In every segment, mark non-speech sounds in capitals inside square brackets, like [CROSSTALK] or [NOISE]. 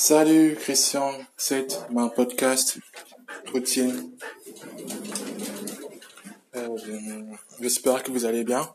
Salut Christian, c'est mon podcast routine. Euh, J'espère que vous allez bien.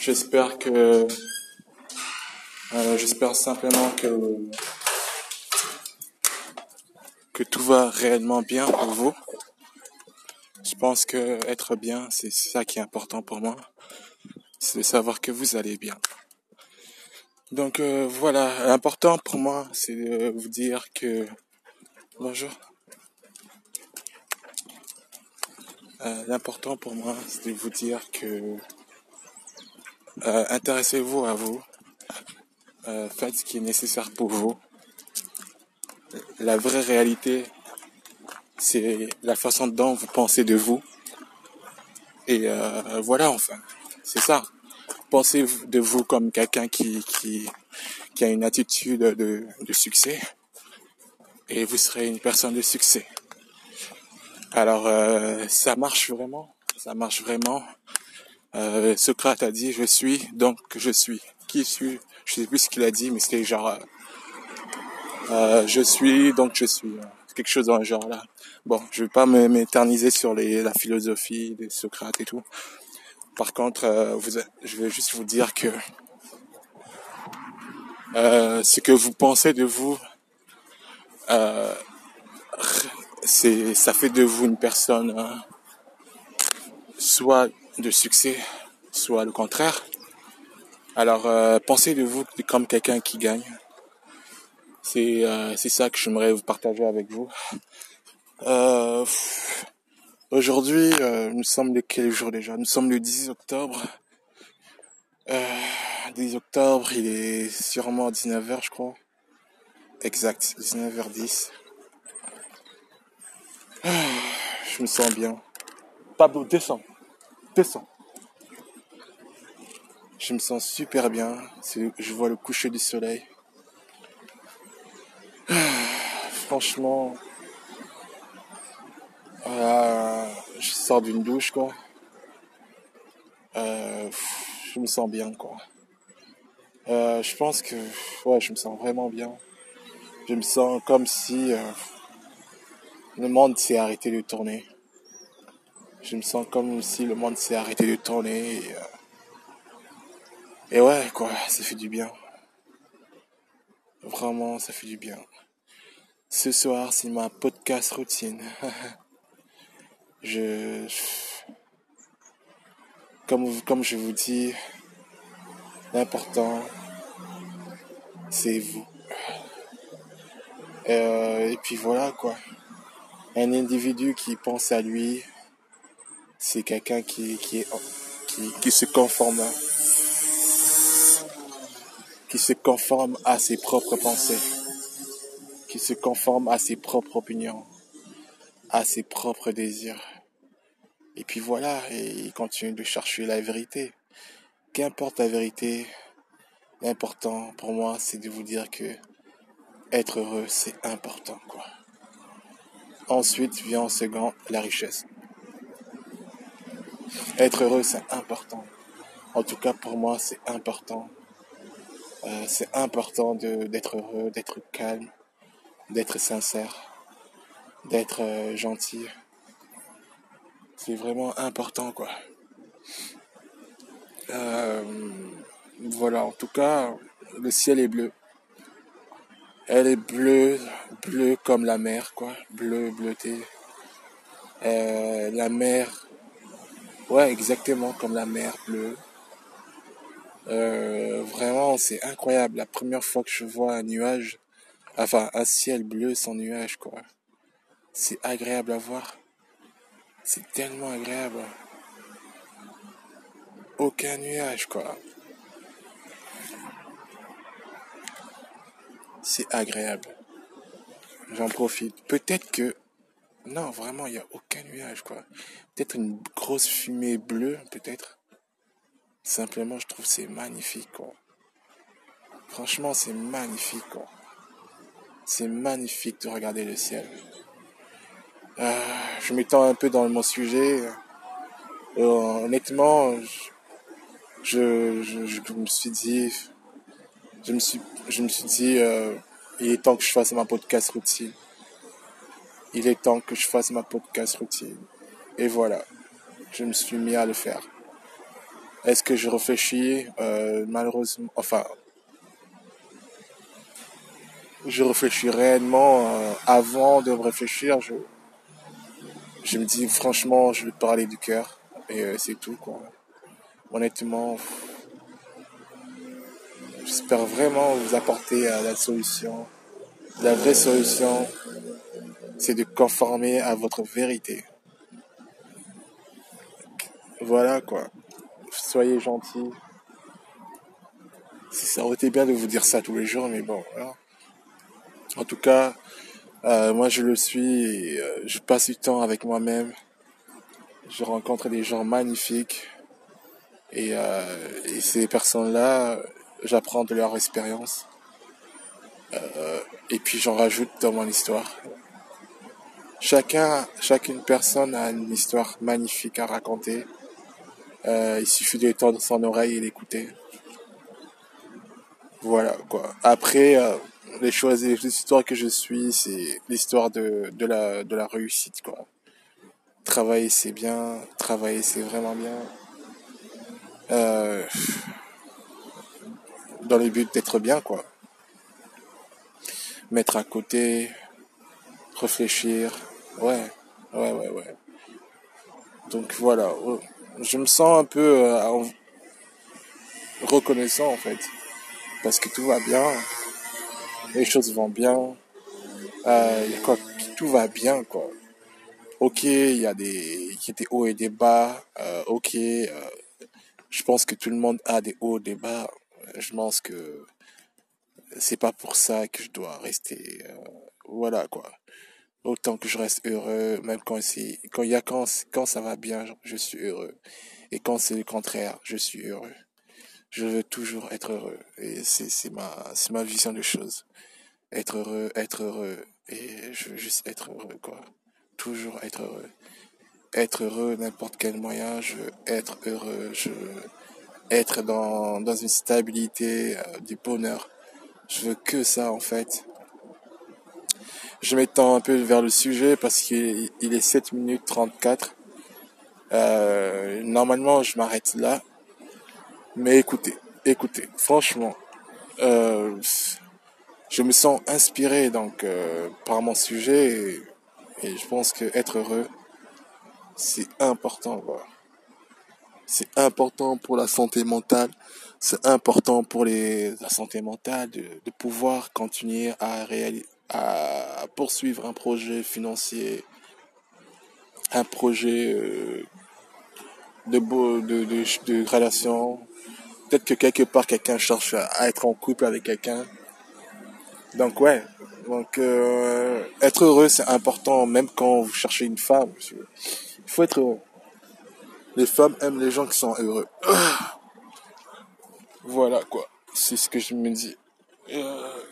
J'espère que euh, j'espère simplement que que tout va réellement bien pour vous. Je pense que être bien, c'est ça qui est important pour moi. C'est de savoir que vous allez bien. Donc euh, voilà, l'important pour moi, c'est de vous dire que bonjour. Euh, l'important pour moi, c'est de vous dire que euh, intéressez-vous à vous, faites ce qui est nécessaire pour vous. La vraie réalité, c'est la façon dont vous pensez de vous. Et voilà, enfin, c'est ça pensez de vous comme quelqu'un qui, qui, qui a une attitude de, de succès? Et vous serez une personne de succès. Alors euh, ça marche vraiment, ça marche vraiment. Euh, Socrate a dit je suis donc je suis. Qui suis? Je sais plus ce qu'il a dit, mais c'était genre euh, je suis donc je suis. Quelque chose dans le genre là. Bon, je vais pas m'éterniser sur les, la philosophie de Socrate et tout. Par contre, euh, je vais juste vous dire que euh, ce que vous pensez de vous, euh, c'est, ça fait de vous une personne soit de succès, soit le contraire. Alors, pensez de vous comme quelqu'un qui gagne. C'est, c'est ça que j'aimerais vous partager avec vous. Aujourd'hui, euh, nous sommes le quel jour déjà? Nous sommes le 10 octobre. Euh, 10 octobre, il est sûrement 19h, je crois. Exact, 19h10. Ah, je me sens bien. Pablo, descends. Descends. Je me sens super bien. Je vois le coucher du soleil. Ah, franchement, je d'une douche, quoi. Euh, je me sens bien, quoi. Euh, je pense que, ouais, je me sens vraiment bien. Je me sens comme si le monde s'est arrêté de tourner. Je me sens comme si le monde s'est arrêté de tourner. Et ouais, quoi, ça fait du bien. Vraiment, ça fait du bien. Ce soir, c'est ma podcast routine. [LAUGHS] je comme comme je vous dis l'important c'est vous. Euh, et puis voilà quoi. Un individu qui pense à lui c'est quelqu'un qui se conforme qui se conforme à ses propres pensées qui se conforme à ses propres opinions à ses propres désirs. Et puis voilà, et il continue de chercher la vérité. Qu'importe la vérité, l'important pour moi, c'est de vous dire que être heureux, c'est important, quoi. Ensuite vient en second la richesse. Être heureux, c'est important. En tout cas, pour moi, c'est important. Euh, c'est important d'être heureux, d'être calme, d'être sincère d'être euh, gentil. C'est vraiment important, quoi. Euh, voilà, en tout cas, le ciel est bleu. Elle est bleue, bleue comme la mer, quoi. Bleu, bleuté. Euh, la mer, ouais, exactement comme la mer bleue. vraiment, c'est incroyable. La première fois que je vois un nuage, enfin un ciel bleu sans nuage, quoi. C'est agréable à voir. C'est tellement agréable. Aucun nuage, quoi. C'est agréable. J'en profite. Peut-être que... Non, vraiment, il n'y a aucun nuage, quoi. Peut-être une grosse fumée bleue, peut-être. Simplement, je trouve c'est magnifique, quoi. Franchement, c'est magnifique, quoi. C'est magnifique de regarder le ciel. Euh, je m'étends un peu dans mon sujet. Euh, honnêtement, je, me suis dit, je me suis je me suis dit, euh, il est temps que je fasse ma podcast routine. Il est temps que je fasse ma podcast routine. Et voilà, je me suis mis à le faire. Est-ce que je réfléchis? Malheureusement, enfin, je réfléchis réellement avant de réfléchir. Je, je me dis franchement, je vais parler du cœur et euh, c'est tout quoi. Honnêtement, j'espère vraiment vous apporter la solution. La vraie solution, c'est de conformer à votre vérité. Voilà quoi. Soyez gentils. Ça aurait été bien de vous dire ça tous les jours, mais bon. En tout cas, euh, moi je le suis, euh, je passe du temps avec moi-même, je rencontre des gens magnifiques et, euh, ces personnes-là, j'apprends de leur expérience et puis j'en rajoute dans mon histoire. Chacun, chacune personne a une histoire magnifique à raconter. il suffit de tendre son oreille et l'écouter. Voilà quoi. Après, les choses, les histoires que je suis, c'est l'histoire de, la, réussite, quoi. Travailler, c'est bien. Travailler, c'est vraiment bien. Euh, dans le but d'être bien, quoi. Mettre à côté, réfléchir. Ouais, ouais, ouais, ouais. Donc voilà, je me sens un peu euh, reconnaissant en fait, parce que tout va bien les choses vont bien, euh, quoi, tout va bien, quoi. Ok, il y a des, y a des hauts et des bas. Euh, ok, euh, je pense que tout le monde a des hauts et des bas. Je pense que c'est pas pour ça que je dois rester. Euh, voilà, quoi. Autant que je reste heureux, même quand c'est, quand il y a quand, quand ça va bien, je suis heureux. Et quand c'est le contraire, je suis heureux je veux toujours être heureux. Et c'est, ma, ma vision des choses. Être heureux, être heureux. Et je veux juste être heureux, quoi. Toujours être heureux. Être heureux, n'importe quel moyen, je veux être heureux. Je veux être dans, dans une stabilité, euh, du bonheur. Je veux que ça, en fait. Je m'étends un peu vers le sujet parce qu'il il est 7 minutes 34. Euh, normalement, je m'arrête là. Mais écoutez, écoutez, franchement, euh, je me sens inspiré donc euh, par mon sujet et, je pense que être heureux, c'est important. C'est important pour la santé mentale. C'est important pour les, la santé mentale de, de pouvoir continuer à, réaliser, à poursuivre un projet financier, un projet euh, de, beau, de, de, de relation, peut-être que quelque part quelqu'un cherche à être en couple avec quelqu'un. Donc ouais, donc euh, être heureux c'est important même quand vous cherchez une femme. Il faut être heureux. Les femmes aiment les gens qui sont heureux. Voilà quoi, c'est ce que je me dis. Euh,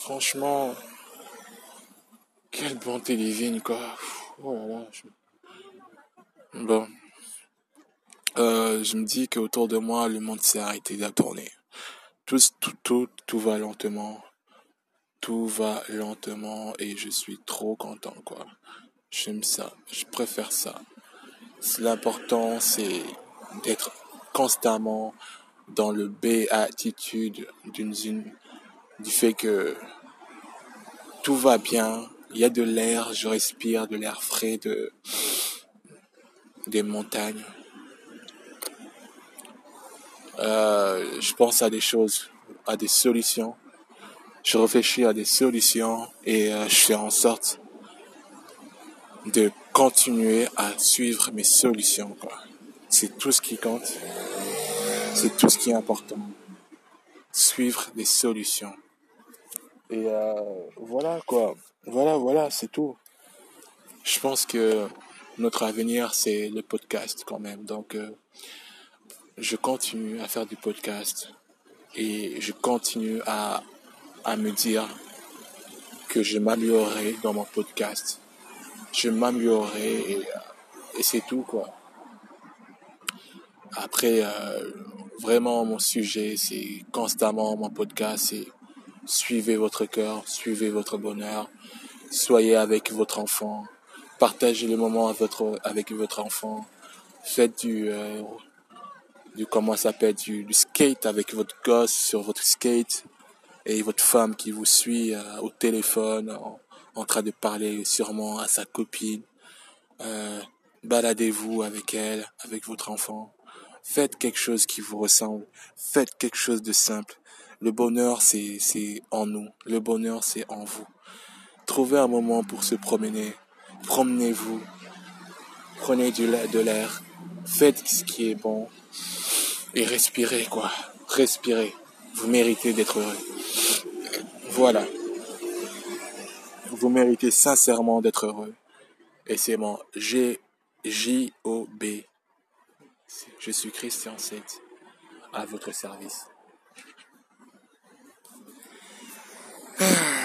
franchement, quelle bonté divine quoi. Oh. Bon. Je me dis qu'autour de moi, le monde s'est arrêté de tourner. Tout, tout, tout, tout va lentement. Tout va lentement et je suis trop content, quoi. J'aime ça. Je préfère ça. L'important, c'est d'être constamment dans le béatitude d'une du fait que tout va bien. Il y a de l'air, je respire de l'air frais de, des montagnes. Euh, je pense à des choses, à des solutions. Je réfléchis à des solutions et euh, je fais en sorte de continuer à suivre mes solutions. C'est tout ce qui compte. C'est tout ce qui est important. Suivre des solutions. Et euh, voilà quoi. Voilà, voilà, c'est tout. Je pense que notre avenir, c'est le podcast quand même. Donc, je continue à faire du podcast et je continue à, à me dire que je m'améliorerai dans mon podcast. Je m'améliorerai et, c'est tout quoi. Après, euh, vraiment mon sujet, c'est constamment mon podcast, c'est suivez votre cœur, suivez votre bonheur, soyez avec votre enfant, partagez le moment avec votre, avec votre enfant, faites du, euh, du comment ça s'appelle, du, skate avec votre gosse sur votre skate et votre femme qui vous suit euh, au téléphone en, train de parler sûrement à sa copine. Euh, baladez-vous avec elle, avec votre enfant. Faites quelque chose qui vous ressemble. Faites quelque chose de simple. Le bonheur, c'est, c'est en nous. Le bonheur, c'est en vous. Trouvez un moment pour se promener. Promenez-vous. Prenez du, de l'air. Faites ce qui est bon et respirez, quoi. Respirez. Vous méritez d'être heureux. Voilà. Vous méritez sincèrement d'être heureux. Et c'est mon G-J-O-B. Je suis Christian 7 à votre service. Ah.